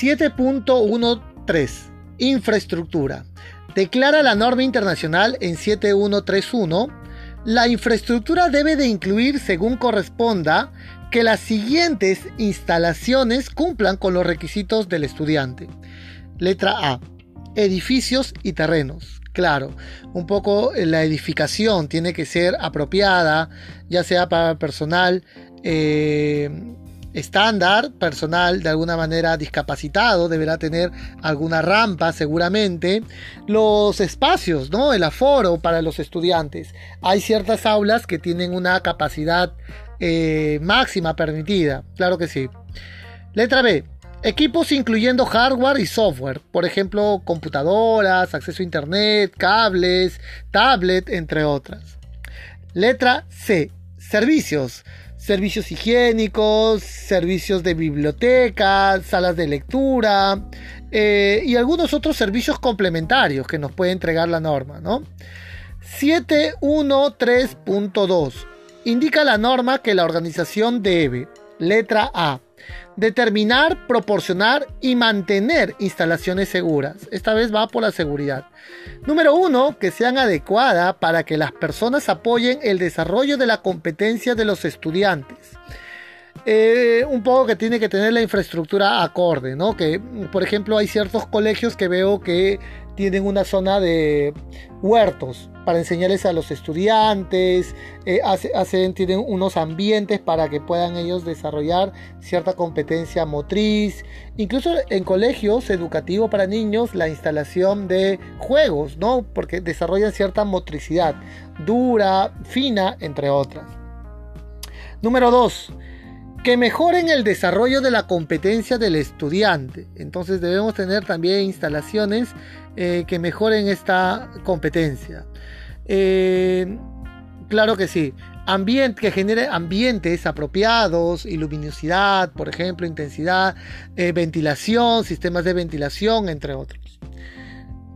7.13. Infraestructura. Declara la norma internacional en 7131. La infraestructura debe de incluir, según corresponda, que las siguientes instalaciones cumplan con los requisitos del estudiante. Letra A. Edificios y terrenos. Claro, un poco la edificación tiene que ser apropiada, ya sea para personal eh, estándar, personal de alguna manera discapacitado, deberá tener alguna rampa seguramente. Los espacios, ¿no? El aforo para los estudiantes. Hay ciertas aulas que tienen una capacidad eh, máxima permitida, claro que sí. Letra B. Equipos incluyendo hardware y software, por ejemplo, computadoras, acceso a internet, cables, tablet, entre otras. Letra C. Servicios servicios higiénicos, servicios de biblioteca, salas de lectura eh, y algunos otros servicios complementarios que nos puede entregar la norma. ¿no? 713.2 indica la norma que la organización debe, letra A, Determinar, proporcionar y mantener instalaciones seguras. Esta vez va por la seguridad. Número uno, que sean adecuadas para que las personas apoyen el desarrollo de la competencia de los estudiantes. Eh, un poco que tiene que tener la infraestructura acorde, ¿no? Que, por ejemplo, hay ciertos colegios que veo que tienen una zona de huertos para enseñarles a los estudiantes, eh, hacen, tienen unos ambientes para que puedan ellos desarrollar cierta competencia motriz, incluso en colegios educativos para niños la instalación de juegos, ¿no? Porque desarrollan cierta motricidad dura, fina, entre otras. Número 2 que mejoren el desarrollo de la competencia del estudiante. Entonces debemos tener también instalaciones eh, que mejoren esta competencia. Eh, claro que sí. Ambiente, que genere ambientes apropiados, luminosidad, por ejemplo, intensidad, eh, ventilación, sistemas de ventilación, entre otros.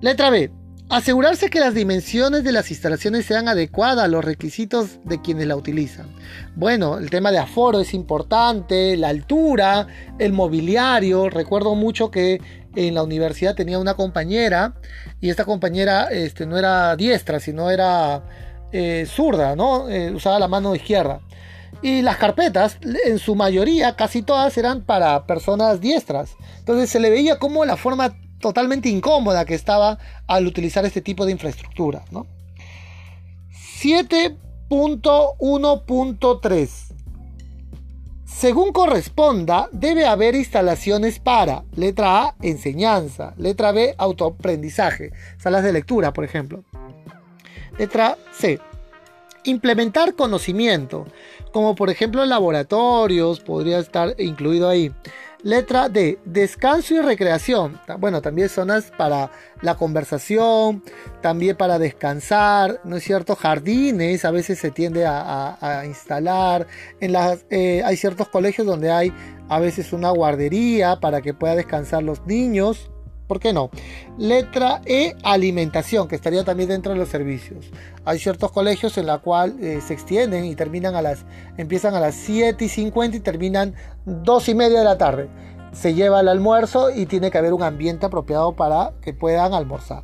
Letra B. Asegurarse que las dimensiones de las instalaciones sean adecuadas a los requisitos de quienes la utilizan. Bueno, el tema de aforo es importante, la altura, el mobiliario. Recuerdo mucho que en la universidad tenía una compañera y esta compañera este, no era diestra, sino era eh, zurda, ¿no? Eh, usaba la mano izquierda. Y las carpetas, en su mayoría, casi todas eran para personas diestras. Entonces se le veía como la forma totalmente incómoda que estaba al utilizar este tipo de infraestructura. 7.1.3 según corresponda, debe haber instalaciones para, letra A, enseñanza, letra B, autoaprendizaje, salas de lectura, por ejemplo. Letra C, implementar conocimiento, como por ejemplo laboratorios, podría estar incluido ahí. Letra D, descanso y recreación. Bueno, también zonas para la conversación, también para descansar, ¿no es cierto? Jardines, a veces se tiende a, instalar. En las, eh, hay ciertos colegios donde hay a veces una guardería para que pueda descansar los niños. ¿Por qué no? Letra E, alimentación, que estaría también dentro de los servicios. Hay ciertos colegios en la cual eh, se extienden y terminan a las, empiezan a las 7 y 50 y terminan 2 y media de la tarde. Se lleva el almuerzo y tiene que haber un ambiente apropiado para que puedan almorzar.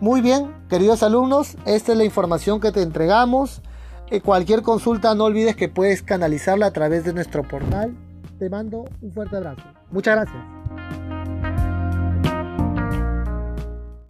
Muy bien, queridos alumnos, esta es la información que te entregamos. Eh, cualquier consulta no olvides que puedes canalizarla a través de nuestro portal. Te mando un fuerte abrazo. Muchas gracias.